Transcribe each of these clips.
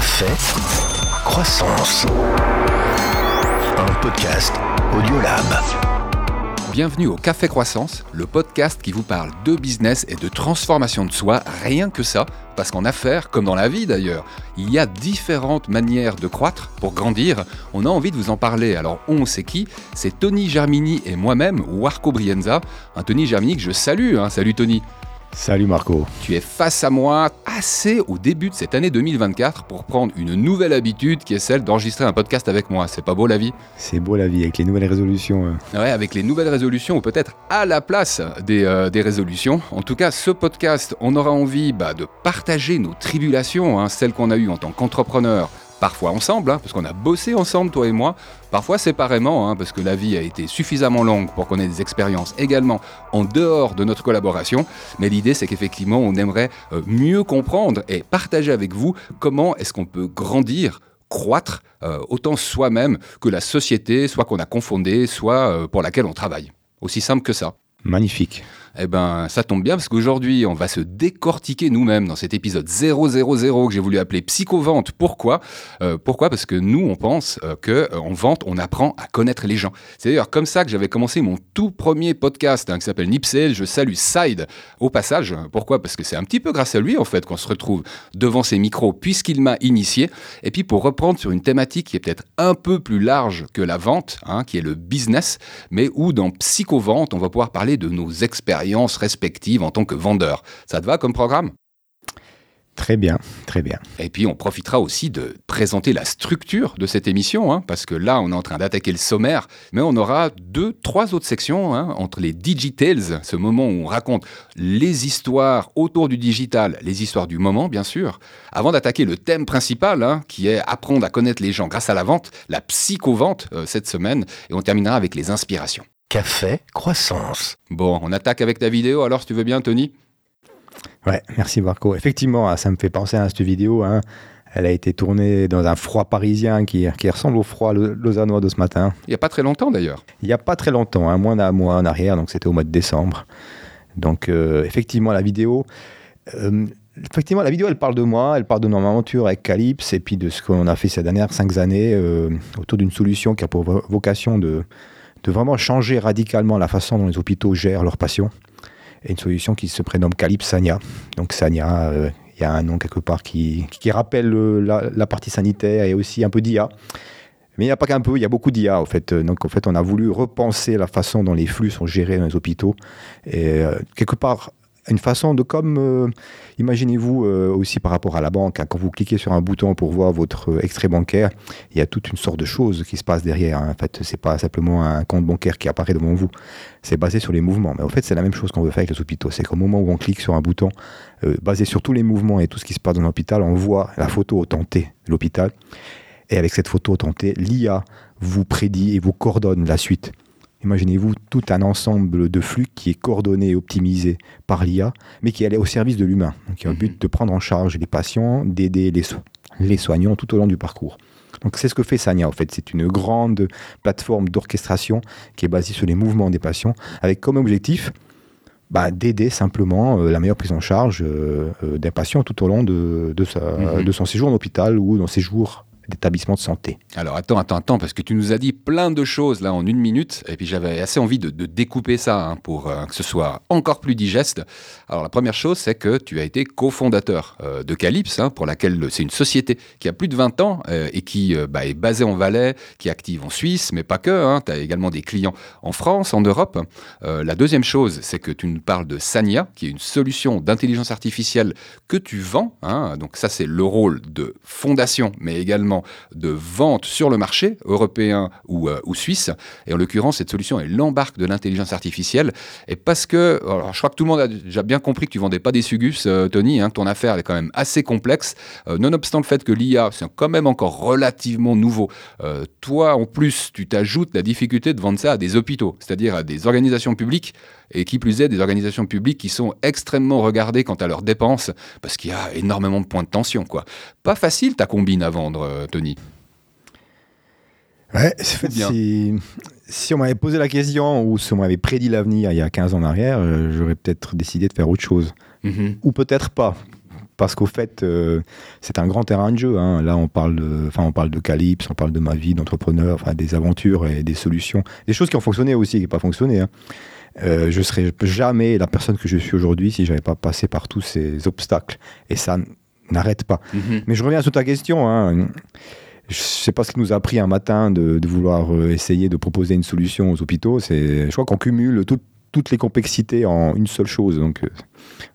Café Croissance. Un podcast Audiolab. Bienvenue au Café Croissance, le podcast qui vous parle de business et de transformation de soi, rien que ça, parce qu'en affaires, comme dans la vie d'ailleurs, il y a différentes manières de croître pour grandir. On a envie de vous en parler. Alors on sait qui? C'est Tony Germini et moi-même, Warco Brienza. Un Tony Germini que je salue. Hein. Salut Tony. Salut Marco. Tu es face à moi assez au début de cette année 2024 pour prendre une nouvelle habitude qui est celle d'enregistrer un podcast avec moi. C'est pas beau la vie? C'est beau la vie avec les nouvelles résolutions. euh. Ouais, avec les nouvelles résolutions ou peut-être à la place des, euh, des, résolutions. En tout cas, ce podcast, on aura envie bah, de partager nos tribulations, hein, celles qu'on a eues en tant qu'entrepreneur parfois ensemble, hein, parce qu'on a bossé ensemble, toi et moi, parfois séparément, hein, parce que la vie a été suffisamment longue pour qu'on ait des expériences également en dehors de notre collaboration. Mais l'idée, c'est qu'effectivement, on aimerait euh, mieux comprendre et partager avec vous comment est-ce qu'on peut grandir croître euh, autant soi-même que la société, soit qu'on a confondé, soit euh, pour laquelle on travaille. Aussi simple que ça. Magnifique. Eh ben, ça tombe bien parce qu'aujourd'hui, on va se décortiquer nous-mêmes dans cet épisode 000 que j'ai voulu appeler Psychovente. Pourquoi? Euh, Pourquoi? Parce que nous, on pense euh, que euh, en vente, on apprend à connaître les gens. C'est d'ailleurs comme ça que j'avais commencé mon tout premier podcast hein, qui s'appelle Nipsel. Je salue Side au passage. Pourquoi? Parce que c'est un petit peu grâce à lui en fait qu'on se retrouve devant ces micros puisqu'il m'a initié. Et puis pour reprendre sur une thématique qui est peut-être un peu plus large que la vente, hein, qui est le business, mais où dans Psychovente, on va pouvoir parler de nos expériences respectives en tant que vendeur. Ça te va comme programme? Très bien, très bien. Et puis on profitera aussi de présenter la structure de cette émission, hein, parce que là on est en train d'attaquer le sommaire, mais on aura deux, trois autres sections hein, entre les digitales, ce moment où on raconte les histoires autour du digital, les histoires du moment bien sûr, avant d'attaquer le thème principal, hein, qui est apprendre à connaître les gens grâce à la vente, la psychovente euh, cette semaine, et on terminera avec les inspirations. Café Croissance. Bon, on attaque avec ta vidéo alors si tu veux bien Tony Ouais, merci Marco. Effectivement, ça me fait penser à cette vidéo. Hein. Elle a été tournée dans un froid parisien qui, qui ressemble au froid lausannois de ce matin. Il n'y a pas très longtemps d'ailleurs. Il n'y a pas très longtemps, hein, moins d'un mois en arrière, donc c'était au mois de décembre. Donc euh, effectivement, la vidéo... Euh, effectivement, la vidéo, elle parle de moi, elle parle de mon aventure avec Calypse et puis de ce qu'on a fait ces dernières cinq années euh, autour d'une solution qui a pour vocation de, de vraiment changer radicalement la façon dont les hôpitaux gèrent leurs patients. Et une solution qui se prénomme Calypse. Donc Sania, euh, il y a un nom quelque part qui, qui rappelle euh, la, partie sanitaire et aussi un peu d'IA. Mais il n'y a pas qu'un peu, il y a beaucoup d'IA en fait. Donc en fait, on a voulu repenser la façon dont les flux sont gérés dans les hôpitaux. Et euh, quelque part, une façon de comme, euh, imaginez-vous euh, aussi par rapport à la banque, hein, quand vous cliquez sur un bouton pour voir votre euh, extrait bancaire, il y a toute une sorte de choses qui se passe derrière. Hein. En fait, c'est pas simplement un compte bancaire qui apparaît devant vous, c'est basé sur les mouvements. Mais en fait, c'est la même chose qu'on veut faire avec les hôpitaux. C'est qu'au moment où on clique sur un bouton basé sur tous les mouvements et tout ce qui se passe dans l'hôpital, on voit la photo authentique de l'hôpital. Et avec cette photo authentique, l'IA vous prédit et vous coordonne la suite. Imaginez-vous tout un ensemble de flux qui est coordonné et optimisé par l'IA, mais qui est au service de l'humain. Y a le but de prendre en charge les patients, d'aider les, so les soignants tout au long du parcours. Donc, c'est ce que fait Sania, en fait. C'est une grande plateforme d'orchestration qui est basée sur les mouvements des patients, avec comme objectif bah, d'aider simplement euh, la meilleure prise en charge euh, euh, d'un patient tout au long de, de, sa, mm -hmm. de son séjour en hôpital ou dans ses jours de santé. Alors attends, attends, attends, parce que tu nous as dit plein de choses là en une minute, et puis j'avais assez envie de, découper ça hein, pour euh, que ce soit encore plus digeste. Alors la première chose, c'est que tu as été cofondateur euh, de Calypse, hein, pour laquelle c'est une société qui a plus de 20 ans euh, et qui bah, est basée en Valais, qui active en Suisse, mais pas que. Hein, tu as également des clients en France, en Europe. la deuxième chose, c'est que tu nous parles de Sania, qui est une solution d'intelligence artificielle que tu vends. Hein. donc ça, c'est le rôle de fondation, mais également de vente sur le marché européen ou, euh, ou suisse. Et en l'occurrence, cette solution, elle embarque de l'intelligence artificielle. Et parce que, alors, je crois que tout le monde a déjà bien compris que tu vendais pas des sugus, euh, Tony. Hein, ton affaire est quand même assez complexe. Euh, nonobstant le fait que l'IA, c'est quand même encore relativement nouveau. Toi, en plus, tu t'ajoutes la difficulté de vendre ça à des hôpitaux, c'est-à-dire à des organisations publiques et qui plus est des organisations publiques qui sont extrêmement regardées quant à leurs dépenses parce qu'il y a énormément de points de tension. Quoi. Pas facile ta combine à vendre, Tony. Ouais, si, si, on m'avait posé la question ou si on m'avait prédit l'avenir il y a 15 ans en arrière, euh, j'aurais peut-être décidé de faire autre chose. Mm -hmm. Ou peut-être pas. parce qu'au fait, euh, c'est un grand terrain de jeu. hein. Là, on parle de, on parle de Calypse, on parle de ma vie d'entrepreneur, des aventures et des solutions, des choses qui ont fonctionné aussi, qui n'ont pas fonctionné. hein. Euh, je serais jamais la personne que je suis aujourd'hui si j'avais pas passé par tous ces obstacles. Et ça n'arrête pas. Mhm. Mais je reviens sur ta question. Hein. Je sais pas ce qui nous a pris un matin de, de vouloir euh, essayer de proposer une solution aux hôpitaux. C'est, je crois qu'on cumule tout- toutes les complexités en une seule chose. Donc, euh,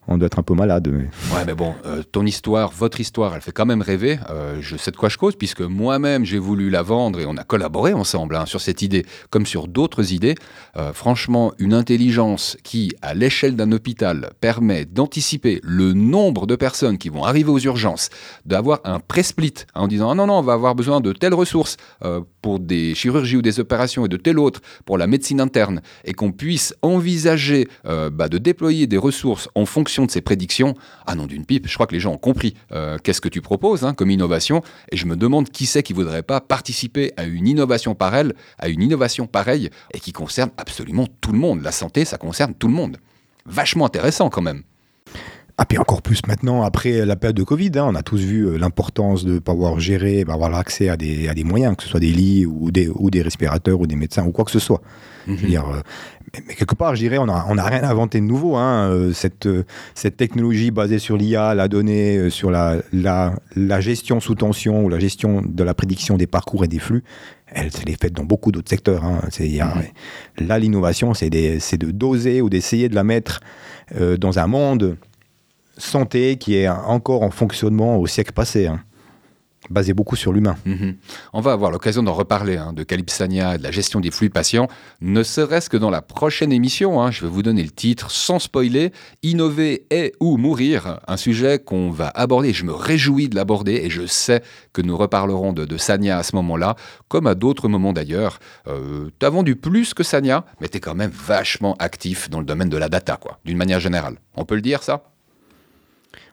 on doit être un peu malade. mais- Ouais, mais bon, euh, ton histoire, votre histoire, elle fait quand même rêver. Euh, je sais de quoi je cause, puisque moi-même, j'ai voulu la vendre et on a collaboré ensemble hein, sur cette idée, comme sur d'autres idées. Euh, franchement, une intelligence qui, à l'échelle d'un hôpital, permet d'anticiper le nombre de personnes qui vont arriver aux urgences, d'avoir un pré-split en disant ah non, non, on va avoir besoin de telles ressources pour des chirurgies ou des opérations et de telle autre pour la médecine interne, et qu'on puisse envisager bah, de déployer des ressources en fonction de ces prédictions, ah non, d'une pipe, je crois que les gens ont compris euh, qu'est-ce que tu proposes hein, comme innovation, et je me demande qui c'est qui voudrait pas participer à une innovation pareille, à une innovation pareille, et qui concerne absolument tout le monde. La santé, ça concerne tout le monde. Vachement intéressant quand même. Ah, puis encore plus maintenant, après la période de Covid, hein, on a tous vu euh, l'importance de pouvoir gérer, bah, avoir accès à des, à des moyens, que ce soit des lits ou des, ou des respirateurs ou des médecins ou quoi que ce soit. Je veux dire, euh, mais, mais quelque part, je dirais, on n'a on a rien inventé de nouveau. Hein, euh, cette, cette technologie basée sur l'IA, la donnée, sur la, la, la gestion sous tension ou la gestion de la prédiction des parcours et des flux, elle, est faite dans beaucoup d'autres secteurs. Hein. Y a- Là, l'innovation, c'est de doser ou d'essayer de la mettre euh, dans un monde santé qui est encore en fonctionnement au siècle passé, hein, basé beaucoup sur l'humain. Mhm. On va avoir l'occasion d'en reparler, hein, de Calypsania et de la gestion des flux patients, ne serait-ce que dans la prochaine émission. hein. je vais vous donner le titre sans spoiler Innover et ou mourir, un sujet qu'on va aborder. Je me réjouis de l'aborder et je sais que nous reparlerons de, Sania à ce moment-là, comme à d'autres moments d'ailleurs. Euh, T'as vendu plus que Sania, mais t'es quand même vachement actif dans le domaine de la data, quoi, d'une manière générale. On peut le dire, ça?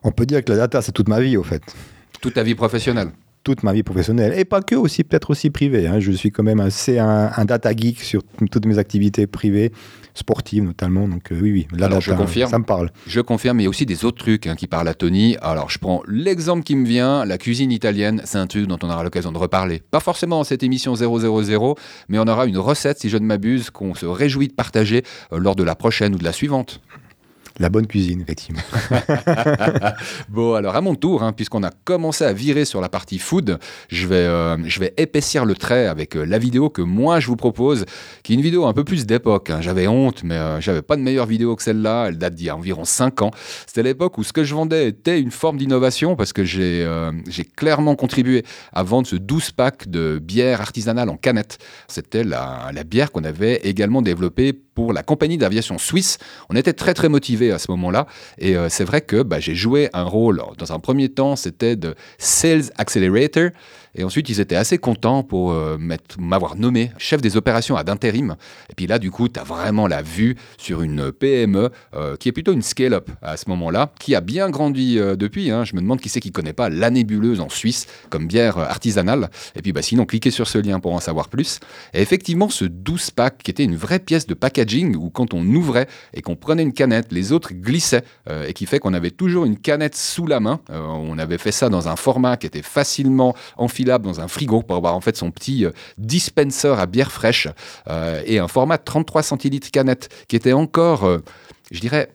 On peut dire que la data, c'est toute ma vie, au fait. Toute ta vie professionnelle. Toute ma vie professionnelle. Et pas que, aussi, peut-être aussi privée. hein. Je suis quand même assez un, un data geek sur toutes mes activités privées, sportives notamment. Donc, euh, oui, oui, la Alors, data, je confirme. ça me parle. Je confirme, mais il y a aussi des autres trucs hein, qui parlent à Tony. Alors, je prends l'exemple qui me vient, la cuisine italienne, c'est un truc dont on aura l'occasion de reparler. Pas forcément dans cette émission 000, mais on aura une recette, si je ne m'abuse, qu'on se réjouit de partager euh, lors de la prochaine ou de la suivante. La bonne cuisine, effectivement. Bon, alors à mon tour, hein, puisqu'on a commencé à virer sur la partie food, je vais, euh, je vais épaissir le trait avec euh, la vidéo que moi je vous propose, qui est une vidéo un peu plus d'époque. hein. J'avais honte, mais euh, j'avais pas de meilleure vidéo que celle-là. Elle date d'il y a environ 5 ans. C'était l'époque où ce que je vendais était une forme d'innovation, parce que j'ai euh, clairement contribué à vendre ce 12 pack de bière artisanale en canette. C'était la, la bière qu'on avait également développée pour la compagnie d'aviation suisse. On était très très motivés à ce moment-là. Et euh, c'est vrai que bah, j'ai joué un rôle, dans un premier temps, c'était de Sales Accelerator. Et ensuite, ils étaient assez contents pour euh, m'avoir nommé chef des opérations à d'intérim. Et puis là, du coup, tu as vraiment la vue sur une PME euh, qui est plutôt une scale-up à ce moment-là, qui a bien grandi euh, depuis. hein. Je me demande qui c'est qui connaît pas la nébuleuse en Suisse comme bière artisanale. Et puis bah, sinon, cliquez sur ce lien pour en savoir plus. Et effectivement, ce 12 pack qui était une vraie pièce de packaging où quand on ouvrait et qu'on prenait une canette, les autres glissaient et qui fait qu'on avait toujours une canette sous la main. On avait fait ça dans un format qui était facilement dans un frigo pour avoir en fait son petit euh, dispenser à bière fraîche euh, et un format de 33 centilitres canette qui était encore, euh, je dirais,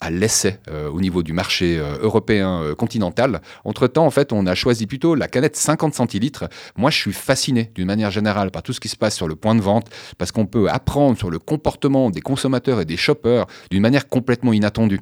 à l'essai euh, au niveau du marché euh, européen euh, continental. Entre-temps, en fait, on a choisi plutôt la canette 50 centilitres. Moi, je suis fasciné d'une manière générale par tout ce qui se passe sur le point de vente parce qu'on peut apprendre sur le comportement des consommateurs et des shoppers d'une manière complètement inattendue.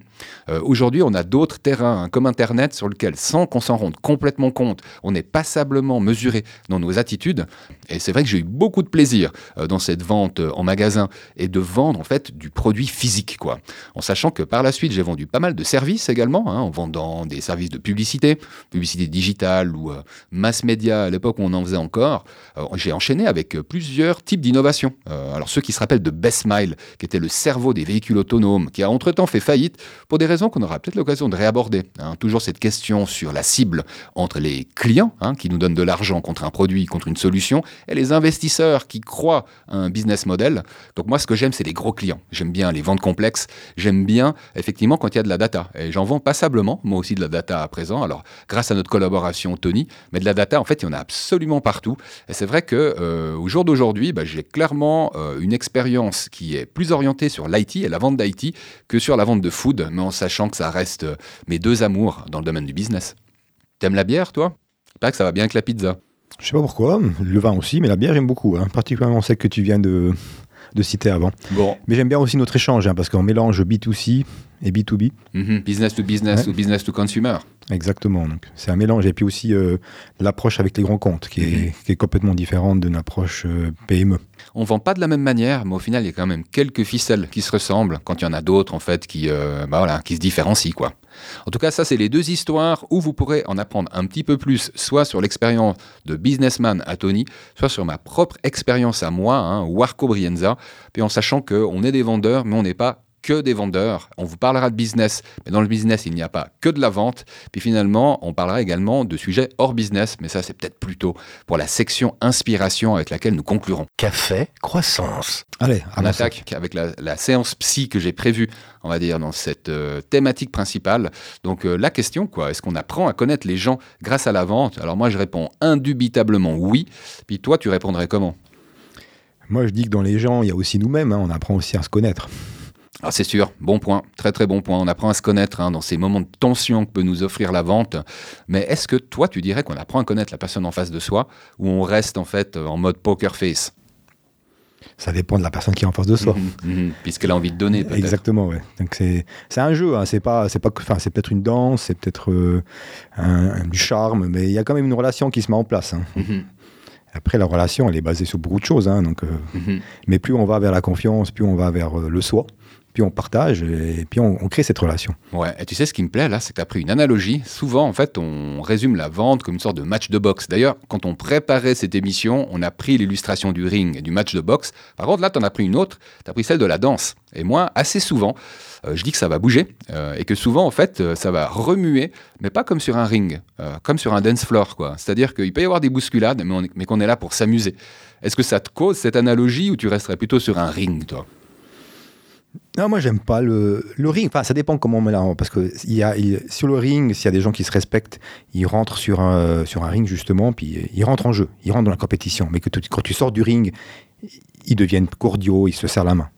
Aujourd'hui, on a d'autres terrains hein, comme Internet sur lesquels, sans qu'on s'en rende complètement compte, on est passablement mesuré dans nos attitudes. Et c'est vrai que j'ai eu beaucoup de plaisir dans cette vente en magasin et de vendre en fait du produit physique, quoi. En sachant que par la suite, j'ai vendu pas mal de services également, hein, en vendant des services de publicité, publicité digitale ou euh, mass média à l'époque où on en faisait encore. Euh, j'ai enchaîné avec euh, plusieurs types d'innovations. Alors ceux qui se rappellent de Best Mile, qui était le cerveau des véhicules autonomes, qui a entre-temps fait faillite pour des raisons qu'on aura peut-être l'occasion de réaborder. hein. Toujours cette question sur la cible entre les clients, hein, qui nous donnent de l'argent contre un produit, contre une solution, et les investisseurs qui croient un business model. Donc moi, ce que j'aime, c'est les gros clients. J'aime bien les ventes complexes. J'aime bien, effectivement, quand il y a de la data. Et j'en vends passablement, moi aussi de la data à présent. Alors grâce à notre collaboration Tony, mais de la data en fait il y en a absolument partout. Et c'est vrai que euh, au jour d'aujourd'hui, bah, j'ai clairement euh, une expérience qui est plus orientée sur l'IT et la vente d'IT que sur la vente de food, mais en sachant que ça reste euh, mes deux amours dans le domaine du business. T'aimes la bière, toi? Pas que ça va bien avec la pizza. Je sais pas pourquoi, le vin aussi, mais la bière j'aime beaucoup, hein. particulièrement celle que tu viens de, de citer avant. Bon. Mais j'aime bien aussi notre échange, hein, parce qu'on mélange B2C et B2B. Mhm. Business to business Ouais. ou business to consumer. Exactement. Donc c'est un mélange. Et puis aussi euh, l'approche avec les grands comptes, qui, est, qui est complètement différente d'une approche euh, PME. On vend pas de la même manière, mais au final, il y a quand même quelques ficelles qui se ressemblent quand il y en a d'autres, en fait, qui, euh, bah voilà, qui se différencient, quoi. En tout cas, ça, c'est les deux histoires où vous pourrez en apprendre un petit peu plus, soit sur l'expérience de businessman à Tony, soit sur ma propre expérience à moi, hein, Warco Brienza, puis en sachant qu'on est des vendeurs, mais on n'est pas que des vendeurs. On vous parlera de business, mais dans le business, il n'y a pas que de la vente. Puis finalement, on parlera également de sujets hors business, mais ça, c'est peut-être plutôt pour la section inspiration avec laquelle nous conclurons. Café Croissance. Allez, On attaque avec la, la séance psy que j'ai prévue, on va dire, dans cette euh, thématique principale. Donc euh, la question, quoi, est-ce qu'on apprend à connaître les gens grâce à la vente? Alors moi, je réponds indubitablement oui. Puis toi, tu répondrais comment? Moi je dis que dans les gens, il y a aussi nous-mêmes. hein, on apprend aussi à se connaître. Alors c'est sûr, bon point, très très bon point. On apprend à se connaître hein, dans ces moments de tension que peut nous offrir la vente. Mais est-ce que toi, tu dirais qu'on apprend à connaître la personne en face de soi ou on reste en fait en mode poker face? Ça dépend de la personne qui est en face de soi. Mhm, mhm, Puisqu'elle a envie de donner peut-être. Exactement, ouais. Donc c'est c'est un jeu, hein, c'est pas c'est pas enfin c'est peut-être une danse, c'est peut-être euh, un- un- du charme, mais il y a quand même une relation qui se met en place. hein. Mhm, Après la relation, elle est basée sur beaucoup de choses, hein, donc euh, mais plus on va vers la confiance, plus on va vers euh, le soi, puis on partage et puis on, crée cette relation. Ouais, et tu sais ce qui me plaît là, c'est que tu as pris une analogie. Souvent, en fait, on résume la vente comme une sorte de match de boxe. D'ailleurs, quand on préparait cette émission, on a pris l'illustration du ring et du match de boxe. Par contre, là, tu en as pris une autre, tu as pris celle de la danse. Et moi, assez souvent, euh, je dis que ça va bouger euh, et que souvent, en fait, euh, ça va remuer, mais pas comme sur un ring, comme sur un dance floor, quoi. C'est-à-dire qu'il peut y avoir des bousculades, mais, on est- qu'on est là pour s'amuser. Est-ce que ça te cause cette analogie ou tu resterais plutôt sur un ring, toi? Non, moi j'aime pas le, ring. Enfin, ça dépend comment on met là, parce que y a, sur le ring, s'il y a des gens qui se respectent, ils rentrent sur un, sur un ring justement, puis ils rentrent en jeu, ils rentrent dans la compétition. Mais que quand tu sors du ring, ils deviennent cordiaux, ils se serrent la main.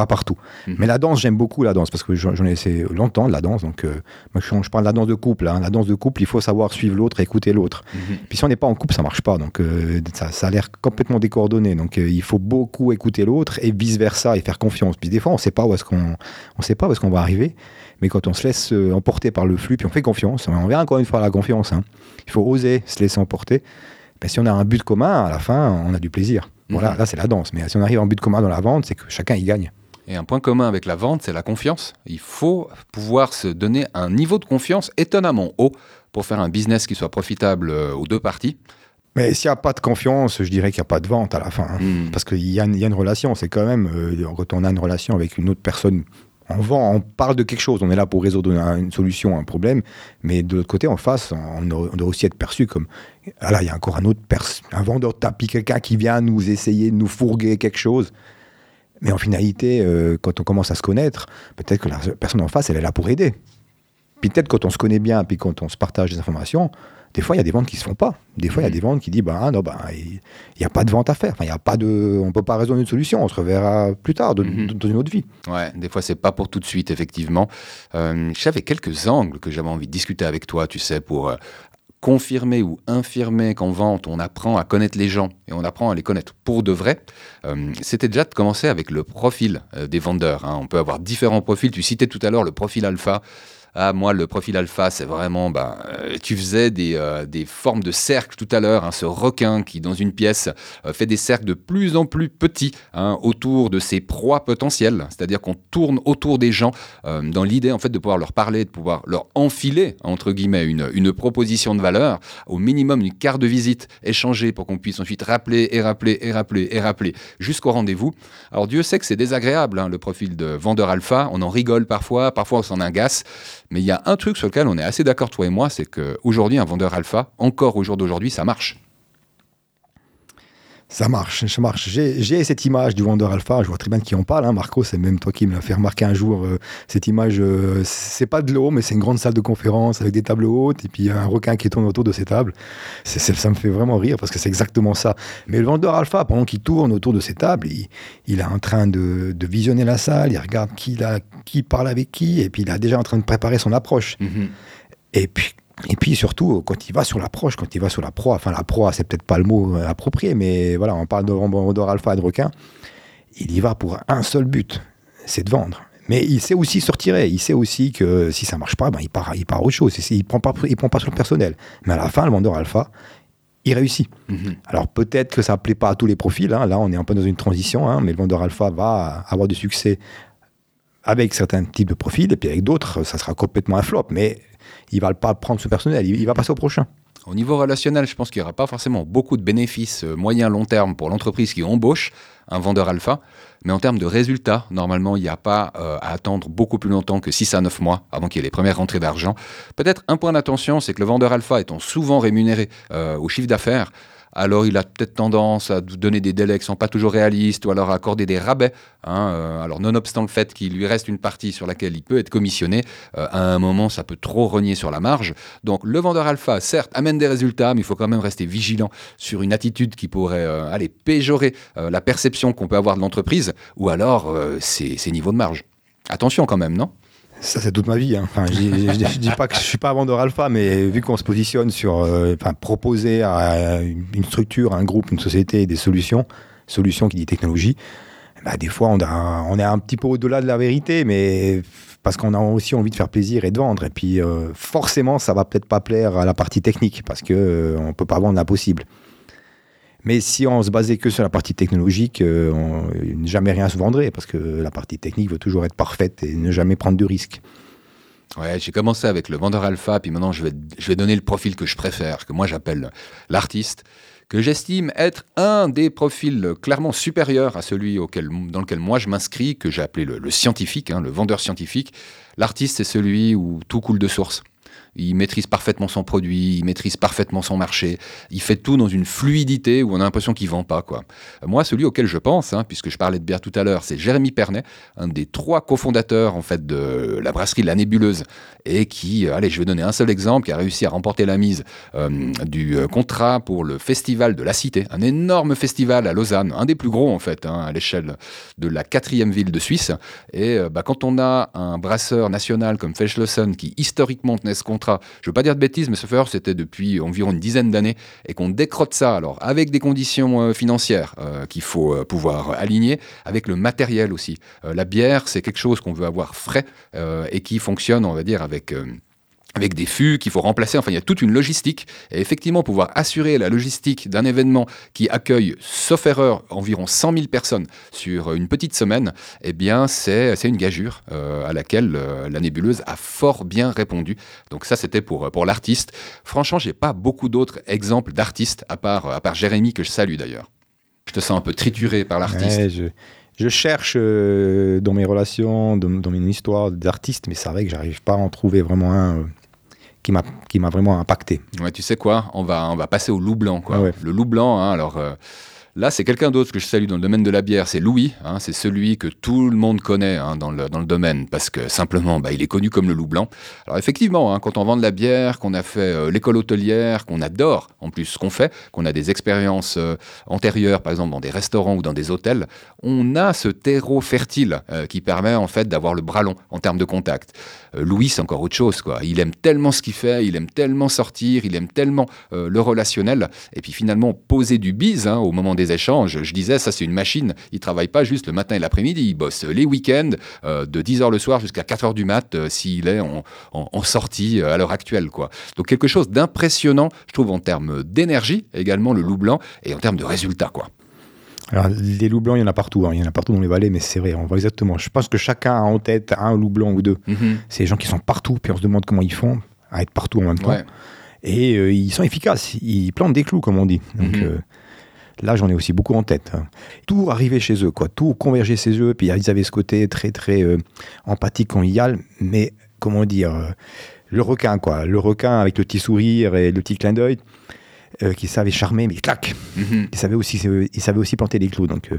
Pas partout. Mhm. Mais la danse, j'aime beaucoup la danse, parce que j'en ai essayé longtemps de la danse. Donc, euh, moi, je, je parle de la danse de couple. hein. La danse de couple, il faut savoir suivre l'autre et écouter l'autre. Puis si on n'est pas en couple, ça marche pas. Donc euh, ça, ça a l'air complètement décoordonné. Donc euh, il faut beaucoup écouter l'autre et vice versa et faire confiance. Puis des fois, on sait pas où est-ce qu'on, on sait pas où est-ce qu'on va arriver. Mais quand on se laisse emporter par le flux, puis on fait confiance, on verra encore une fois la confiance. hein. Il faut oser se laisser emporter. Ben, si on a un but commun, à la fin, on a du plaisir. Voilà, Mhm. là c'est la danse. Mais si on arrive en but commun dans la vente, c'est que chacun y gagne. Et un point commun avec la vente, c'est la confiance. Il faut pouvoir se donner un niveau de confiance étonnamment haut pour faire un business qui soit profitable euh, aux deux parties. Mais s'il n'y a pas de confiance, je dirais qu'il n'y a pas de vente à la fin. hein. Hmm. Parce qu'il y, a une- il y a une relation, c'est quand même, euh, quand on a une relation avec une autre personne, on vend, on parle de quelque chose, on est là pour résoudre une, solution, un problème, mais de l'autre côté, en face, on doit, on doit aussi être perçu comme, ah là, il y a encore un autre, un vendeur de tapis, quelqu'un qui vient nous essayer de nous fourguer quelque chose. Mais en finalité, euh, quand on commence à se connaître, peut-être que la personne en face, elle est là pour aider. Puis peut-être quand on se connaît bien, puis quand on se partage des informations, des fois, il y a des ventes qui se font pas. Des fois, il y a des ventes qui disent, ah, non, bah, il n'y a pas de vente à faire. Enfin, y a pas de, on peut pas résoudre une solution. On se reverra plus tard, Mhm. dans une autre vie. Ouais, des fois c'est pas pour tout de suite, effectivement. Euh, J'avais quelques angles que j'avais envie de discuter avec toi, tu sais, pour euh, confirmer ou infirmer qu'en vente, on apprend à connaître les gens et on apprend à les connaître pour de vrai. Euh, C'était déjà de commencer avec le profil euh, des vendeurs. hein. On peut avoir différents profils. Tu citais tout à l'heure le profil alpha. Ah, moi, le profil alpha, c'est vraiment. Bah, euh, tu faisais des, euh, des formes de cercles tout à l'heure. hein, ce requin qui, dans une pièce, euh, fait des cercles de plus en plus petits hein, autour de ses proies potentielles. C'est-à-dire qu'on tourne autour des gens euh, dans l'idée en fait de pouvoir leur parler, de pouvoir leur enfiler entre guillemets une, une proposition de valeur, au minimum une carte de visite échangée pour qu'on puisse ensuite rappeler et rappeler et rappeler et rappeler jusqu'au rendez-vous. Alors Dieu sait que c'est désagréable hein, le profil de vendeur alpha. On en rigole parfois, parfois on s'en agace. Mais il y a un truc sur lequel on est assez d'accord, toi et moi, c'est qu'aujourd'hui, un vendeur alpha, encore au jour d'aujourd'hui, ça marche. Ça marche, ça marche. J'ai cette image du vendeur alpha, je vois très bien de qui on parle. Hein. Marco, c'est même toi qui me l'as fait remarquer un jour. euh, cette image, euh, c'est pas de l'eau, mais c'est une grande salle de conférence avec des tables hautes et puis un requin qui tourne autour de ces tables. Ça me fait vraiment rire parce que c'est exactement ça. Mais le vendeur alpha, pendant qu'il tourne autour de ces tables, il, il est en train de, de visionner la salle, il regarde qui, parle avec qui, et puis il est déjà en train de préparer son approche. Mhm. Et puis, et puis surtout, quand il va sur l'approche, quand il va sur la proie, enfin la proie, c'est peut-être pas le mot euh, approprié, mais voilà, on parle de vendeur alpha et de requin, il y va pour un seul but, c'est de vendre. Mais il sait aussi se retirer, il sait aussi que si ça marche pas, ben, il, part, il part autre chose, il ne prend, pas- il prend pas sur le personnel. Mais à la fin, le vendeur alpha, il réussit. Mhm. Alors peut-être que ça ne plaît pas à tous les profils, hein. là on est un peu dans une transition, hein, mais le vendeur alpha va avoir du succès avec certains types de profils, et puis avec d'autres, ça sera complètement un flop, mais il va pas prendre ce personnel, il, va passer au prochain. Au niveau relationnel, je pense qu'il n'y aura pas forcément beaucoup de bénéfices euh, moyen-long terme pour l'entreprise qui embauche un vendeur alpha. Mais en termes de résultats, normalement, il n'y a pas euh, à attendre beaucoup plus longtemps que 6 à 9 mois avant qu'il y ait les premières rentrées d'argent. Peut-être un point d'attention, c'est que le vendeur alpha étant souvent rémunéré euh, au chiffre d'affaires, alors il a peut-être tendance à donner des délais qui ne sont pas toujours réalistes ou alors à accorder des rabais. hein, euh, alors nonobstant le fait qu'il lui reste une partie sur laquelle il peut être commissionné, euh, à un moment ça peut trop rogner sur la marge. Donc le vendeur alpha, certes, amène des résultats, mais il faut quand même rester vigilant sur une attitude qui pourrait euh, aller péjorer la perception qu'on peut avoir de l'entreprise ou alors ses, ses niveaux de marge. Attention quand même, non? Ça, c'est toute ma vie. hein. Enfin, je ne dis pas que je suis pas vendeur alpha, mais vu qu'on se positionne sur euh, enfin, proposer à une structure, un groupe, une société des solutions, solutions qui dit technologie, bah, des fois, on, est un petit peu au-delà de la vérité, mais parce qu'on a aussi envie de faire plaisir et de vendre. Et puis, euh, forcément, ça va peut-être pas plaire à la partie technique, parce que euh, on peut pas vendre l'impossible. Mais si on se basait que sur la partie technologique, euh, on- jamais rien se vendrait, parce que la partie technique veut toujours être parfaite et ne jamais prendre de risques. Ouais, j'ai commencé avec le vendeur alpha, puis maintenant je vais, je vais donner le profil que je préfère, que moi j'appelle l'artiste, que j'estime être un des profils clairement supérieurs à celui auquel, dans lequel moi je m'inscris, que j'ai appelé le, scientifique, hein, le vendeur scientifique. L'artiste, c'est celui où tout coule de source. Il maîtrise parfaitement son produit, il maîtrise parfaitement son marché, il fait tout dans une fluidité où on a l'impression qu'il vend pas. Quoi. Moi, celui auquel je pense, hein, puisque je parlais de bière tout à l'heure, c'est Jérémy Pernet, un des trois cofondateurs en fait de la brasserie La Nébuleuse, et qui, euh, allez, je vais donner un seul exemple, qui a réussi à remporter la mise euh, du euh, contrat pour le festival de la Cité, un énorme festival à Lausanne, un des plus gros en fait, hein, à l'échelle de la quatrième ville de Suisse. Et bah, quand on a un brasseur national comme Feschlesen qui historiquement tenait ce contrat, je veux pas dire de bêtises, mais ce faire c'était depuis environ une dizaine d'années, et qu'on décrotte ça alors avec des conditions euh, financières euh, qu'il faut euh, pouvoir aligner, avec le matériel aussi. La bière, c'est quelque chose qu'on veut avoir frais et qui fonctionne, on va dire, avec avec des fûts qu'il faut remplacer. Enfin, il y a toute une logistique. Et effectivement, pouvoir assurer la logistique d'un événement qui accueille, sauf erreur, environ 100 000 personnes sur une petite semaine, eh bien, c'est une gageure euh, à laquelle euh, la nébuleuse a fort bien répondu. Donc ça, c'était pour, pour l'artiste. Franchement, j'ai pas beaucoup d'autres exemples d'artistes, à part, à part Jérémy, que je salue d'ailleurs. Je te sens un peu trituré par l'artiste. Je, cherche euh, dans mes relations, dans, dans mon histoire d'artiste, mais c'est vrai que j'arrive pas à en trouver vraiment un qui m'a qui m'a vraiment impacté. Ouais, tu sais quoi on va, on va passer au loup blanc. Quoi. Ah ouais. Le loup blanc, hein, alors euh, là, c'est quelqu'un d'autre que je salue dans le domaine de la bière, c'est Louis. hein, c'est celui que tout le monde connaît hein, dans, le, dans le domaine, parce que simplement, bah, il est connu comme le loup blanc. Alors effectivement, hein, quand on vend de la bière, qu'on a fait euh, l'école hôtelière, qu'on adore en plus ce qu'on fait, qu'on a des expériences euh, antérieures, par exemple dans des restaurants ou dans des hôtels, on a ce terreau fertile euh, qui permet en fait d'avoir le bras long en termes de contact. Louis, c'est encore autre chose. Quoi. Il aime tellement ce qu'il fait, il aime tellement sortir, il aime tellement le relationnel. Et puis finalement, poser du bise au moment des échanges. Je disais, ça c'est une machine. Il travaille pas juste le matin et l'après-midi, il bosse les week-ends euh, de 10h le soir jusqu'à 4h du mat euh, s'il est en, en- en sortie euh, à l'heure actuelle. Quoi. Donc quelque chose d'impressionnant, je trouve, en termes d'énergie, également le loup blanc, et en termes de résultats. Quoi. Alors, les loups blancs, il y en a partout, hein, il y en a partout dans les vallées, mais c'est vrai, on voit exactement. Je pense que chacun a en tête un loup blanc ou deux. C'est les gens qui sont partout, puis on se demande comment ils font à être partout en même temps. Ouais. Et euh, ils sont efficaces, ils plantent des clous, comme on dit. Donc Mhm. euh, là, j'en ai aussi beaucoup en tête. hein. Tout arrivait chez eux, quoi. Tout convergeait chez eux, puis ils avaient ce côté très, très euh, empathique, convivial, mais comment dire, euh, le requin, quoi. Le requin avec le petit sourire et le petit clin d'œil. euh, qui savait charmer, mais clac Mhm. il savait aussi, il savait aussi planter les clous. Donc, euh,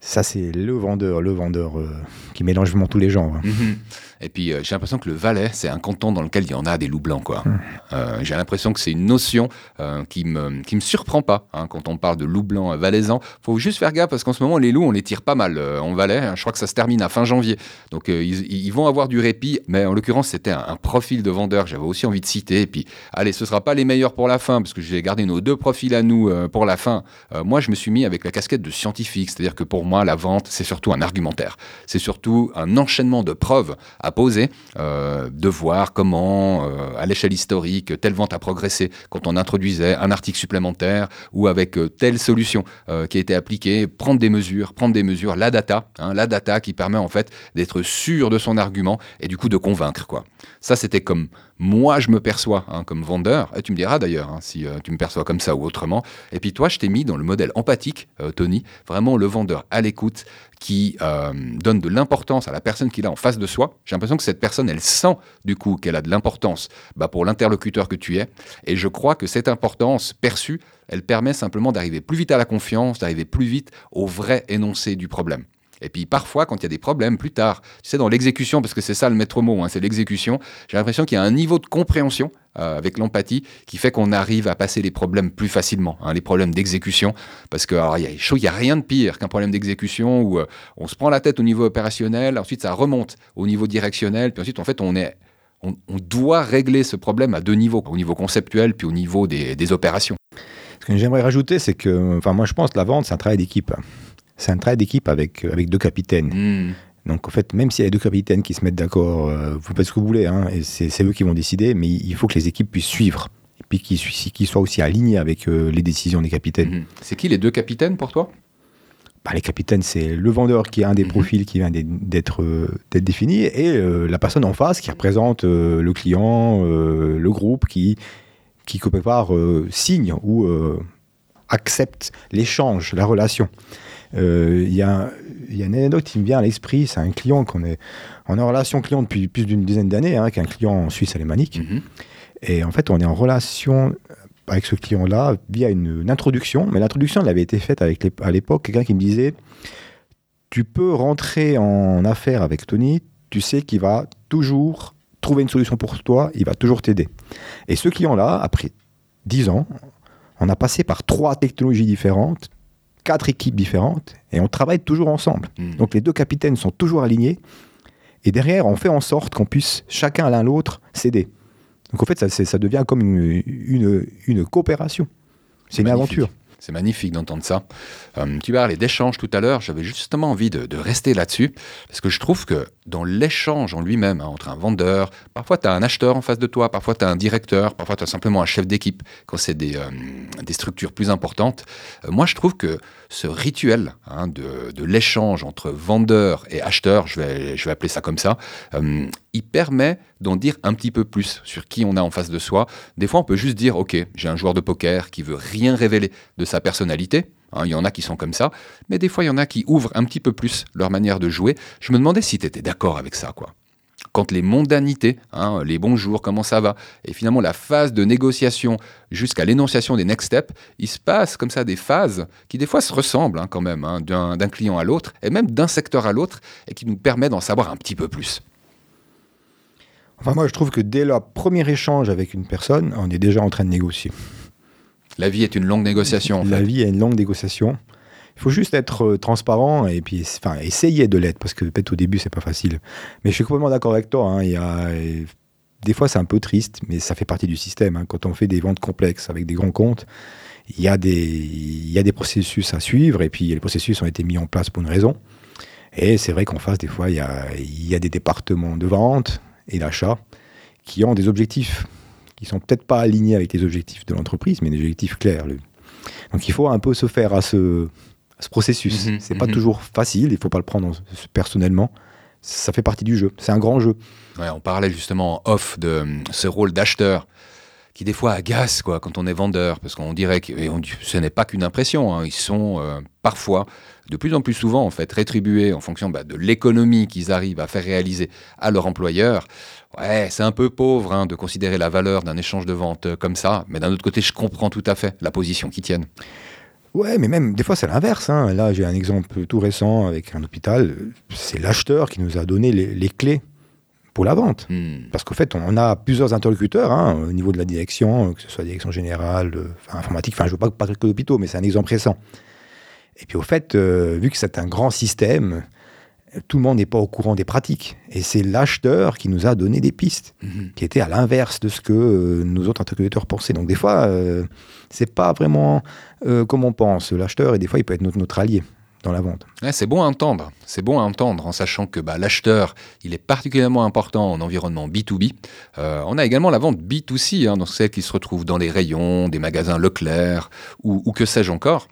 ça, c'est le vendeur, le vendeur euh, qui mélange vraiment tous les genres. hein. Mhm. Et puis euh, j'ai l'impression que le Valais, c'est un canton dans lequel il y en a des loups blancs. Quoi. Euh, j'ai l'impression que c'est une notion euh, qui me, qui me surprend pas hein, quand on parle de loups blancs valaisans. faut juste faire gaffe parce qu'en ce moment, les loups, on les tire pas mal en Valais. hein. Je crois que ça se termine à fin janvier. Donc ils, vont avoir du répit. Mais en l'occurrence, c'était un, profil de vendeur que j'avais aussi envie de citer. Et puis, allez, ce sera pas les meilleurs pour la fin parce que j'ai gardé nos deux profils à nous pour la fin. Moi, je me suis mis avec la casquette de scientifique. C'est-à-dire que pour moi, la vente, c'est surtout un argumentaire. C'est surtout un enchaînement de preuves à poser, euh, de voir comment, euh, à l'échelle historique, telle vente a progressé quand on introduisait un article supplémentaire ou avec euh, telle solution qui a été appliquée, prendre des mesures, prendre des mesures, la data, hein, la data qui permet en fait d'être sûr de son argument et du coup de convaincre. quoi. Ça, c'était comme moi je me perçois hein, comme vendeur. Et tu me diras d'ailleurs hein, si tu me perçois comme ça ou autrement. Et puis toi, je t'ai mis dans le modèle empathique, Tony, vraiment le vendeur à l'écoute qui euh, donne de l'importance à la personne qu'il a en face de soi. J'ai l'impression que cette personne, elle sent du coup qu'elle a de l'importance bah, pour l'interlocuteur que tu es. Et je crois que cette importance perçue, elle permet simplement d'arriver plus vite à la confiance, d'arriver plus vite au vrai énoncé du problème. Et puis parfois, quand il y a des problèmes plus tard, tu sais, dans l'exécution, parce que c'est ça le maître mot, hein, c'est l'exécution, j'ai l'impression qu'il y a un niveau de compréhension euh, avec l'empathie qui fait qu'on arrive à passer les problèmes plus facilement, hein, les problèmes d'exécution. Parce que il y a rien de pire qu'un problème d'exécution où euh, on se prend la tête au niveau opérationnel, ensuite ça remonte au niveau directionnel, puis ensuite en fait on est on, doit régler ce problème à deux niveaux, au niveau conceptuel puis au niveau des, des opérations. Ce que j'aimerais rajouter, c'est que, enfin, moi, je pense que la vente, c'est un travail d'équipe. C'est un travail d'équipe avec, avec deux capitaines. Hmm. Donc, en fait, même s'il y a deux capitaines qui se mettent d'accord, euh, vous faites ce que vous voulez, hein, et c'est eux qui vont décider, mais il faut que les équipes puissent suivre. Et puis qu'ils soient aussi alignés avec euh, les décisions des capitaines. Mhm. C'est qui les deux capitaines pour toi? Bah, les capitaines, c'est le vendeur qui a un des Mhm. profils qui vient d'être- euh, défini et euh, la personne en face qui représente euh, le client, euh, le groupe qui, qui quelque part, euh, signe ou euh, accepte l'échange, la relation. Euh, Il y, y a une anecdote qui me vient à l'esprit, c'est un client qu'on est, on est en relation client depuis plus d'une dizaine d'années, hein, qu'un client en Suisse alémanique. Mhm. Et en fait, on est en relation avec ce client-là via une, une introduction. Mais l'introduction, elle avait été faite avec les- à l'époque quelqu'un qui me disait Tu peux rentrer en affaire avec Tony, tu sais qu'il va toujours trouver une solution pour toi, il va toujours t'aider. Et ce client-là, après 10 ans, on a passé par trois technologies différentes, quatre équipes différentes, et on travaille toujours ensemble. Mhm. Donc les deux capitaines sont toujours alignés. Et derrière, on fait en sorte qu'on puisse chacun l'un l'autre s'aider. Donc en fait, ça, ça devient comme une, une, une coopération. C'est une aventure. C'est magnifique d'entendre ça. Euh, tu parlais d'échange tout à l'heure. J'avais justement envie de, rester là-dessus parce que je trouve que dans l'échange en lui-même, hein, entre un vendeur, parfois tu as un acheteur en face de toi, parfois tu as un directeur, parfois tu as simplement un chef d'équipe quand c'est des, euh, des structures plus importantes. Euh, moi, je trouve que ce rituel hein, de, de l'échange entre vendeur et acheteur, je vais, je vais appeler ça comme ça, euh, il permet d'en dire un petit peu plus sur qui on a en face de soi. Des fois, on peut juste dire, OK, j'ai un joueur de poker qui veut rien révéler de sa personnalité. Hein, Il y en a qui sont comme ça, mais des fois, il y en a qui ouvrent un petit peu plus leur manière de jouer. Je me demandais si tu étais d'accord avec ça, quoi. Quand les mondanités, hein, les bonjours, comment ça va, et finalement la phase de négociation jusqu'à l'énonciation des next steps, il se passe comme ça des phases qui des fois se ressemblent hein, quand même, d'un d'un client à l'autre, et même d'un secteur à l'autre, et qui nous permet d'en savoir un petit peu plus. Enfin, moi, je trouve que dès le premier échange avec une personne, on est déjà en train de négocier. La vie est une longue négociation. En La fait. vie est une longue négociation. Il faut juste être euh, transparent et puis enfin, essayer de l'être, parce que peut-être au début, c'est pas facile. Mais je suis complètement d'accord avec toi. hein, il y a, et des fois, c'est un peu triste, mais ça fait partie du système. hein. Quand on fait des ventes complexes avec des grands comptes, il y, a des, il y a des processus à suivre et puis les processus ont été mis en place pour une raison. Et c'est vrai qu'en face, des fois, il y a, il y a des départements de vente et d'achat qui ont des objectifs qui sont peut-être pas alignés avec les objectifs de l'entreprise, mais des objectifs clairs. Donc il faut un peu se faire à ce, à ce processus. Mhm, c'est pas mhm. toujours facile, il faut pas le prendre en- personnellement. Ça fait partie du jeu. C'est un grand jeu. Ouais, on parlait justement en off de euh, ce rôle d'acheteur qui des fois agace quoi, quand on est vendeur, parce qu'on dirait que ce n'est pas qu'une impression, hein, ils sont euh, parfois, de plus en plus souvent en fait, rétribués en fonction bah, de l'économie qu'ils arrivent à faire réaliser à leur employeur. Ouais, c'est un peu pauvre hein, de considérer la valeur d'un échange de vente euh, comme ça, mais d'un autre côté, je comprends tout à fait la position qu'ils tiennent. Ouais, mais même des fois c'est l'inverse. hein. Là, j'ai un exemple tout récent avec un hôpital. C'est l'acheteur qui nous a donné les clés pour la vente. Hmm. Parce qu'en fait, on a plusieurs interlocuteurs hein, au niveau de la direction, que ce soit la direction générale, euh, enfin, informatique. Enfin, je ne veux pas parler que d'hôpitaux, mais c'est un exemple récent. Et puis au fait, euh, vu que c'est un grand système, tout le monde n'est pas au courant des pratiques. Et c'est l'acheteur qui nous a donné des pistes, Mhm. qui étaient à l'inverse de ce que euh, nos autres interlocuteurs pensaient. Donc des fois, euh, c'est pas vraiment comme on pense. L'acheteur, et des fois, il peut être notre, notre allié la vente. C'est bon à entendre. C'est bon à entendre en sachant que bah, l'acheteur, il est particulièrement important en environnement B2B. Euh, on a également la vente B2C, hein, donc celle qui se retrouve dans les rayons des magasins Leclerc ou, que sais-je encore.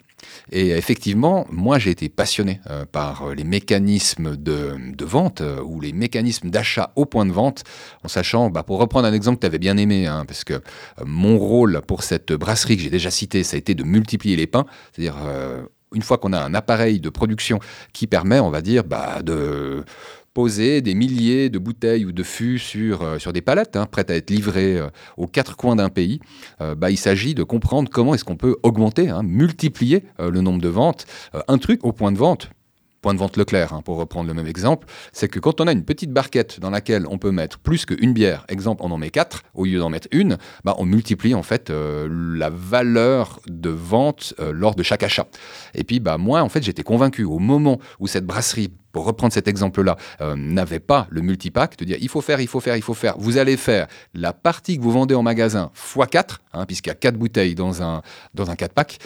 Et effectivement, moi j'ai été passionné euh, par les mécanismes de, vente euh, ou les mécanismes d'achat au point de vente, en sachant, bah, pour reprendre un exemple que tu avais bien aimé, hein, parce que mon rôle pour cette brasserie que j'ai déjà citée, ça a été de multiplier les pains, c'est-à-dire une fois qu'on a un appareil de production qui permet, on va dire, bah, de poser des milliers de bouteilles ou de fûts sur, euh, des palettes, hein, prêtes à être livrées euh, aux quatre coins d'un pays, euh, bah, il s'agit de comprendre comment est-ce qu'on peut augmenter, hein, multiplier le nombre de ventes. Un truc au point de vente, point de vente Leclerc, hein, pour reprendre le même exemple, c'est que quand on a une petite barquette dans laquelle on peut mettre plus qu'une bière, exemple on en met quatre au lieu d'en mettre une, bah, on multiplie en fait euh, la valeur de vente euh, lors de chaque achat. Et puis bah, moi en fait j'étais convaincu au moment où cette brasserie pour reprendre cet exemple-là, euh, n'avait pas le multipack, de dire il faut faire, il faut faire, il faut faire. Vous allez faire la partie que vous vendez en magasin x4, hein, puisqu'il y a 4 bouteilles dans un, dans un 4-pack.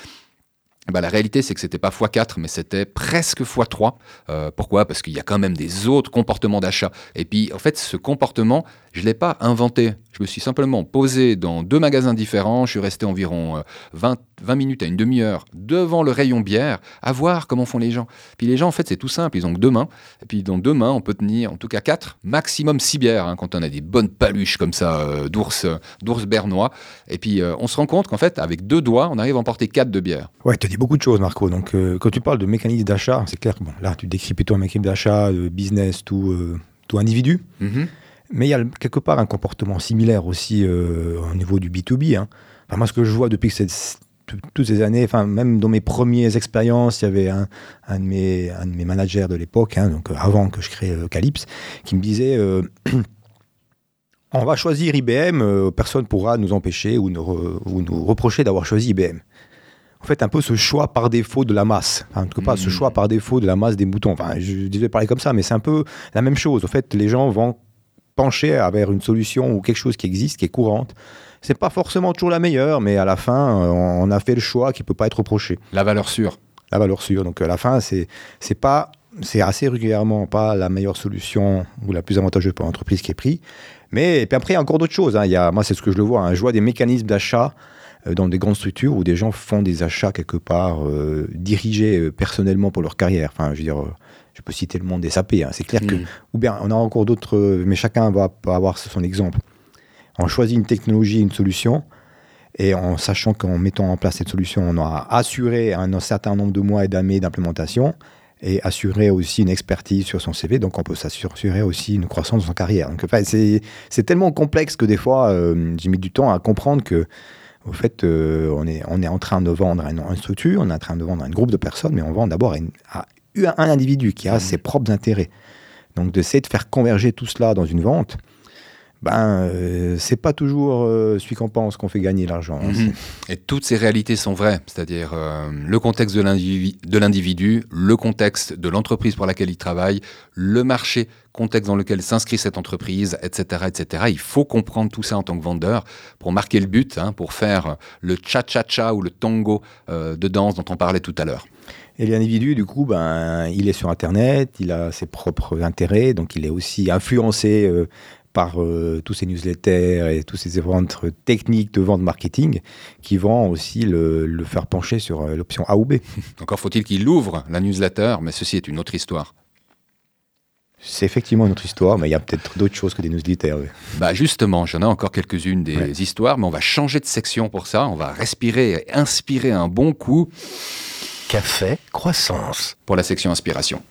Bah, la réalité, c'est que c'était pas x4, mais c'était presque x3. Euh, pourquoi? Parce qu'il y a quand même des autres comportements d'achat. Et puis, en fait, ce comportement, je ne l'ai pas inventé. Je me suis simplement posé dans deux magasins différents. Je suis resté environ euh, 20, 20 minutes à une demi-heure devant le rayon bière à voir comment font les gens. Puis les gens, en fait, c'est tout simple. Ils ont que deux mains. Et puis, dans deux mains, on peut tenir en tout cas quatre, maximum six bières, hein, quand on a des bonnes paluches comme ça euh, d'ours d'ours bernois. Et puis, euh, on se rend compte qu'en fait, avec deux doigts, on arrive à emporter quatre de bière. Ouais, tu as dit beaucoup de choses, Marco. Donc, euh, quand tu parles de mécanisme d'achat, c'est clair que bon, là, tu décris plutôt un mécanisme d'achat, de business, tout, euh, tout individu. Mhm. Mais il y a quelque part un comportement similaire aussi euh, au niveau du B2B. hein. Enfin, moi, ce que je vois depuis que c'est- tout- toutes ces années, enfin, même dans mes premières expériences, il y avait un, un de, mes, un de mes managers de l'époque, hein, donc euh, avant que je crée euh, Calypse, qui me disait euh, On va choisir IBM, euh, personne pourra nous empêcher ou nous, re- ou nous reprocher d'avoir choisi IBM. En fait, un peu ce choix par défaut de la masse. Enfin, en tout cas, ce Mhm. choix par défaut de la masse des moutons. Enfin, je disais parler comme ça, mais c'est un peu la même chose. En fait, les gens vont pencher vers une solution ou quelque chose qui existe, qui est courante. C'est pas forcément toujours la meilleure, mais à la fin, on a fait le choix qui peut pas être reproché. La valeur sûre. La valeur sûre. Donc à la fin, c'est c'est pas c'est assez régulièrement pas la meilleure solution ou la plus avantageuse pour l'entreprise qui est prise. Mais et puis après, il y a encore d'autres choses. hein. Il y a, moi, c'est ce que je le vois. hein. Je vois des mécanismes d'achat euh, dans des grandes structures où des gens font des achats quelque part euh, dirigés euh, personnellement pour leur carrière. Enfin, je veux dire, je peux citer le monde des SAP. hein. C'est clair que Mhm. ou bien on a encore d'autres, euh, mais chacun va, avoir son exemple. On choisit une technologie, une solution, et en sachant qu'en mettant en place cette solution, on aura assuré un, certain nombre de mois et d'années d'implémentation, et assurer aussi une expertise sur son CV, donc on peut s'assurer aussi une croissance dans son carrière. Donc, enfin, c'est tellement complexe que des fois, euh, j'ai mis du temps à comprendre que, au fait, euh, on, est, on est en train de vendre à une, à une structure, on est en train de vendre à un groupe de personnes, mais on vend d'abord à, à un un individu qui a Mhm. ses propres intérêts. Donc d'essayer de faire converger tout cela dans une vente, ben euh, c'est pas toujours euh, celui qu'on pense qu'on fait gagner l'argent. hein. Mhm. Et toutes ces réalités sont vraies, c'est-à-dire euh, le contexte de l'individu, le contexte de l'entreprise pour laquelle il travaille, le marché, contexte dans lequel s'inscrit cette entreprise, etc., etc. Il faut comprendre tout ça en tant que vendeur pour marquer le but, hein, pour faire le cha-cha-cha ou le tango euh, de danse dont on parlait tout à l'heure. Et l'individu, du coup, ben, il est sur Internet, il a ses propres intérêts, donc il est aussi influencé euh, par euh, tous ces newsletters et tous ces événements techniques de vente marketing qui vont aussi le, le faire pencher sur euh, l'option A ou B. Encore faut-il qu'il ouvre la newsletter, mais ceci est une autre histoire. C'est effectivement notre histoire, mais il y a peut-être d'autres choses que des newsletters. oui. Bah justement, j'en ai encore quelques-unes des Ouais. histoires, mais on va changer de section pour ça. On va respirer et inspirer un bon coup Café Croissance. pour la section inspiration.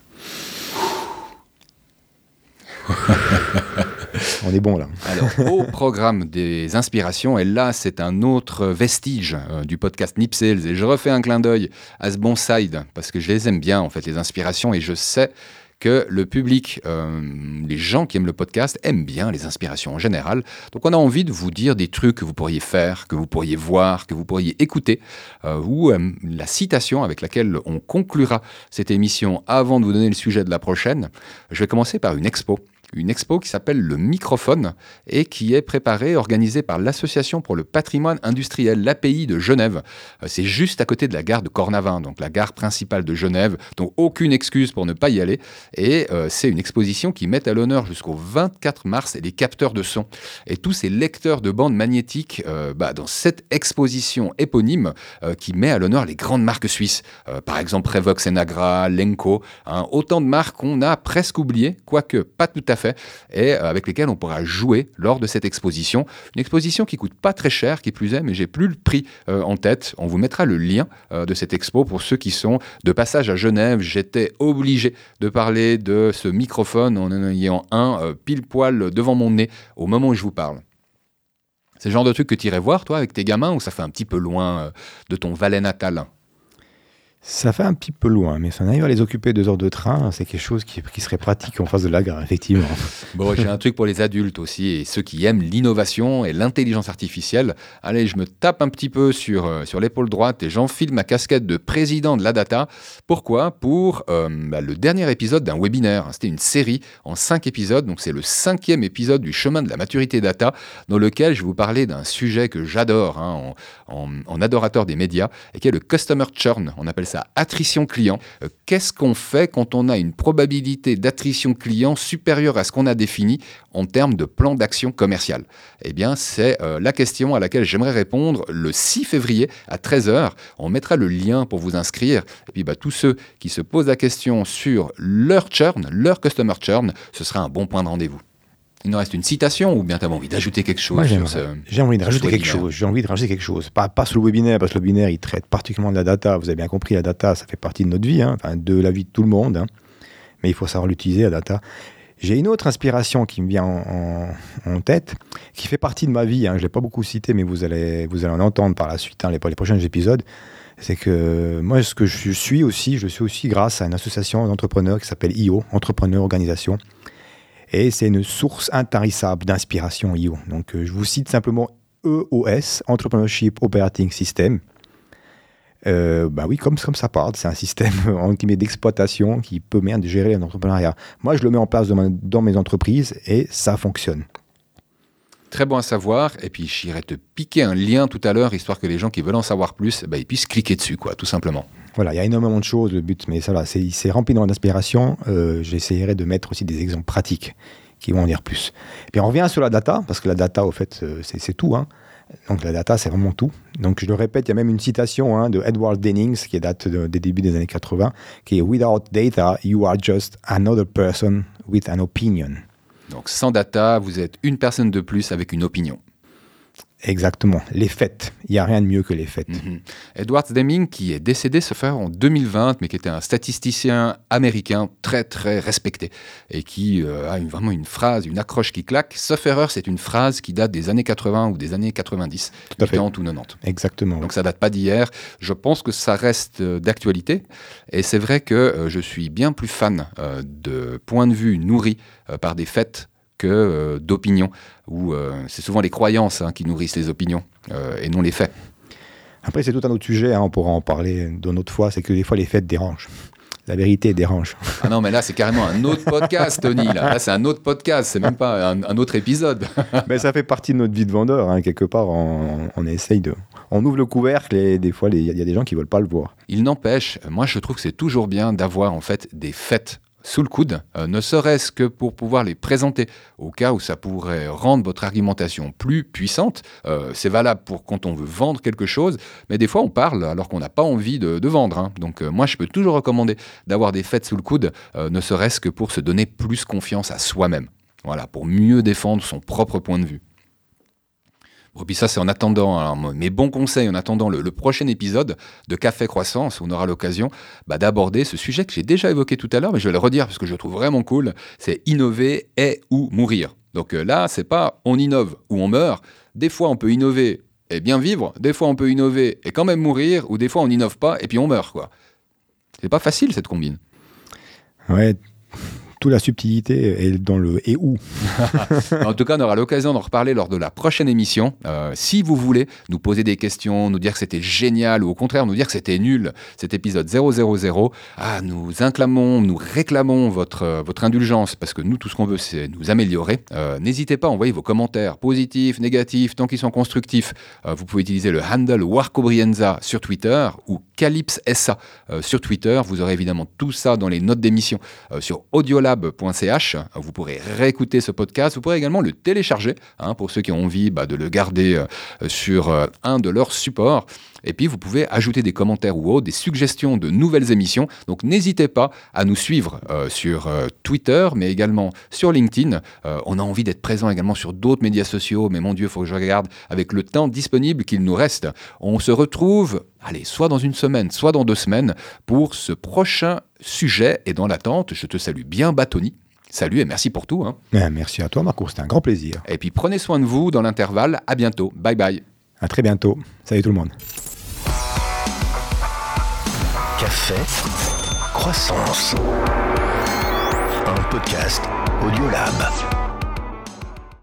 On est bon là. Alors, au programme des inspirations, et là, c'est un autre vestige euh, du podcast Nip Sales, et je refais un clin d'œil à ce bon side, parce que je les aime bien, en fait, les inspirations, et je sais que le public, euh, les gens qui aiment le podcast, aiment bien les inspirations en général. Donc, on a envie de vous dire des trucs que vous pourriez faire, que vous pourriez voir, que vous pourriez écouter, euh, ou euh, la citation avec laquelle on conclura cette émission avant de vous donner le sujet de la prochaine. Je vais commencer par une expo une expo qui s'appelle le microphone et qui est préparée, organisée par l'Association pour le patrimoine industriel, l'API de Genève. Euh, C'est juste à côté de la gare de Cornavin, donc la gare principale de Genève, donc aucune excuse pour ne pas y aller. Et euh, c'est une exposition qui met à l'honneur jusqu'au 24 mars les capteurs de son et tous ces lecteurs de bandes magnétiques euh, bah, dans cette exposition éponyme qui met à l'honneur les grandes marques suisses, par exemple Revox Enagra, Lenko, hein, autant de marques qu'on a presque oubliées, quoique pas tout à fait, et euh, avec lesquelles on pourra jouer lors de cette exposition. Une exposition qui coûte pas très cher, qui plus est, mais j'ai plus le prix euh, en tête. On vous mettra le lien euh, de cette expo pour ceux qui sont de passage à Genève. J'étais obligé de parler de ce microphone en en ayant un pile poil devant mon nez au moment où je vous parle. C'est le genre de truc que tu irais voir, toi, avec tes gamins, ou ça fait un petit peu loin de ton Valais natal? Ça fait un petit peu loin, mais si on arrive à les occuper deux heures de train, c'est quelque chose qui, serait pratique en face de la gare, effectivement. Bon, j'ai un truc pour les adultes aussi et ceux qui aiment l'innovation et l'intelligence artificielle. Allez, je me tape un petit peu sur, euh, sur l'épaule droite et j'enfile ma casquette de président de la data. Pourquoi? Pour euh, bah, le dernier épisode d'un webinaire. C'était une série en cinq épisodes, donc c'est le cinquième épisode du chemin de la maturité data, dans lequel je vous parler d'un sujet que j'adore hein, en- en adorateur des médias et qui est le customer churn. On appelle ça attrition client. Euh, Qu'est-ce qu'on fait quand on a une probabilité d'attrition client supérieure à ce qu'on a défini en termes de plan d'action commercial? Eh bien, c'est euh, la question à laquelle j'aimerais répondre le 6 février à 13h. On mettra le lien pour vous inscrire. Et puis, bah, tous ceux qui se posent la question sur leur churn, leur customer churn, ce sera un bon point de rendez-vous. Il nous reste une citation ou bien tu as envie d'ajouter quelque chose Moi, sur j'aimerais- ce... J'ai envie de rajouter quelque chose. J'ai envie de rajouter quelque chose. Pas, pas sur le webinaire, parce que le webinaire, il traite particulièrement de la data. Vous avez bien compris, la data, ça fait partie de notre vie, hein, de la vie de tout le monde. hein. Mais il faut savoir l'utiliser, la data. J'ai une autre inspiration qui me vient en, en- en tête, qui fait partie de ma vie. hein. Je ne l'ai pas beaucoup cité, mais vous allez, vous allez en entendre par la suite, hein, les, les prochains épisodes. C'est que moi, ce que je suis aussi, je suis aussi grâce à une association d'entrepreneurs qui s'appelle IO, Entrepreneur Organisation. Et c'est une source intarissable d'inspiration IO. Donc, euh, je vous cite simplement EOS, Entrepreneurship Operating System. Euh, bah oui, comme, ça part, c'est un système d'exploitation qui peut bien gérer l'entrepreneuriat. Moi, je le mets en place dans mes entreprises et ça fonctionne. Très bon à savoir. Et puis, j'irai te piquer un lien tout à l'heure, histoire que les gens qui veulent en savoir plus, bah, ils puissent cliquer dessus, quoi, tout simplement. Voilà, il y a énormément de choses, le but, mais ça c'est rempli d'inspiration. Euh, J'essaierai de mettre aussi des exemples pratiques qui vont en dire plus. Et puis on revient sur la data, parce que la data, au fait, euh, c'est tout. hein. Donc la data, c'est vraiment tout. Donc je le répète, il y a même une citation hein, de Edward Dennings qui date de- des débuts des années 80, qui est Without data, you are just another person with an opinion. Donc, sans data, vous êtes une personne de plus avec une opinion. Exactement, les faits. Il n'y a rien de mieux que les faits. Mhm. Edward Deming, qui est décédé, ce faire en 2020, mais qui était un statisticien américain très très respecté et qui euh, a une- vraiment une phrase, une accroche qui claque. Sauf erreur, c'est une phrase qui date des années 80 ou des années 90, Tout à fait. 80 ou 90. Exactement. Donc ça date pas d'hier. Je pense que ça reste euh, d'actualité. Et c'est vrai que euh, je suis bien plus fan de points de vue nourris euh, par des faits que euh, d'opinions. Où euh, c'est souvent les croyances hein, qui nourrissent les opinions euh, et non les faits. Après, c'est tout un autre sujet, hein, on pourra en parler d'une autre fois, c'est que des fois les faits dérangent. La vérité dérange. Ah non, mais là c'est carrément un autre podcast, Tony. Là, Là, c'est un autre podcast. C'est même pas un, un autre épisode. Mais ça fait partie de notre vie de vendeur, hein, quelque part, on, on essaye de... On ouvre le couvercle et des fois, il y, a- il y a des gens qui veulent pas le voir. Il n'empêche, moi je trouve que c'est toujours bien d'avoir en fait des faits sous le coude, euh, ne serait-ce que pour pouvoir les présenter au cas où ça pourrait rendre votre argumentation plus puissante. Euh, c'est valable pour quand on veut vendre quelque chose, mais des fois on parle alors qu'on n'a pas envie de, vendre. Hein. Donc euh, moi je peux toujours recommander d'avoir des faits sous le coude, ne serait-ce que pour se donner plus confiance à soi-même. Voilà, pour mieux défendre son propre point de vue. Et puis ça, c'est en attendant, mes bons conseils, en attendant le, prochain épisode de Café Croissance, où on aura l'occasion bah, d'aborder ce sujet que j'ai déjà évoqué tout à l'heure, mais je vais le redire parce que je le trouve vraiment cool, c'est innover et ou mourir. Donc euh, là, c'est pas on innove ou on meurt. Des fois, on peut innover et bien vivre, des fois, on peut innover et quand même mourir, ou des fois, on n'innove pas et puis on meurt. quoi. C'est pas facile, cette combine. Ouais, toute la subtilité est dans le et où. en tout cas, on aura l'occasion d'en reparler lors de la prochaine émission. Euh, si vous voulez nous poser des questions, nous dire que c'était génial ou au contraire nous dire que c'était nul, cet épisode 000, ah, nous inclamons, nous réclamons votre, euh, votre indulgence parce que nous, tout ce qu'on veut, c'est nous améliorer. Euh, n'hésitez pas à envoyer vos commentaires positifs, négatifs, tant qu'ils sont constructifs. vous pouvez utiliser le handle Warcobrienza sur Twitter ou Calypse SA sur Twitter. Vous aurez évidemment tout ça dans les notes d'émission sur Vous pourrez réécouter ce podcast. Vous pourrez également le télécharger hein, pour ceux qui ont envie bah, de le garder euh, sur euh, un de leurs supports. Et puis, vous pouvez ajouter des commentaires ou autres, des suggestions de nouvelles émissions. Donc, n'hésitez pas à nous suivre euh, sur Twitter, mais également sur LinkedIn. on a envie d'être présent également sur d'autres médias sociaux, mais mon Dieu, il faut que je regarde avec le temps disponible qu'il nous reste. On se retrouve, allez, soit dans une semaine, soit dans deux semaines, pour ce prochain sujet. Et dans l'attente, je te salue bien, Batoni. Salut et merci pour tout. Hein. Eh, merci à toi, Marco. C'était un grand plaisir. Et puis prenez soin de vous dans l'intervalle. À bientôt. Bye bye. À très bientôt. Salut tout le monde. Café, croissance. Un podcast Audiolab.